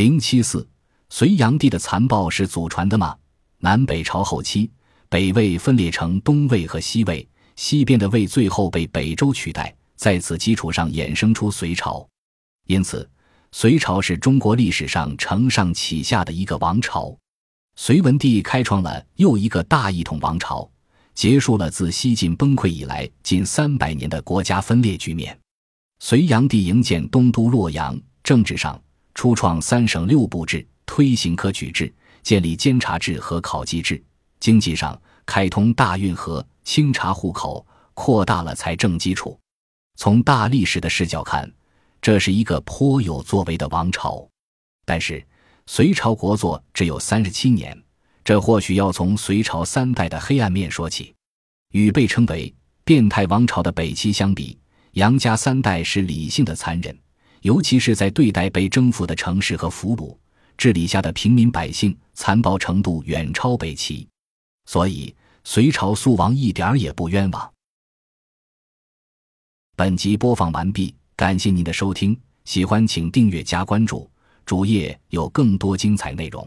零七四，隋炀帝的残暴是祖传的吗？南北朝后期，北魏分裂成东魏和西魏，西边的魏最后被北周取代，在此基础上衍生出隋朝。因此，隋朝是中国历史上承上启下的一个王朝。隋文帝开创了又一个大一统王朝，结束了自西晋崩溃以来近三百年的国家分裂局面。隋炀帝营建东都洛阳，政治上。初创三省六部制，推行科举制，建立监察制和考绩制；经济上开通大运河，清查户口，扩大了财政基础。从大历史的视角看，这是一个颇有作为的王朝。但是，隋朝国祚只有三十七年，这或许要从隋朝三代的黑暗面说起。与被称为“变态王朝”的北齐相比，杨家三代是理性的残忍。尤其是在对待被征服的城市和俘虏治理下的平民百姓，残暴程度远超北齐，所以隋朝苏王一点儿也不冤枉。本集播放完毕，感谢您的收听，喜欢请订阅加关注，主页有更多精彩内容。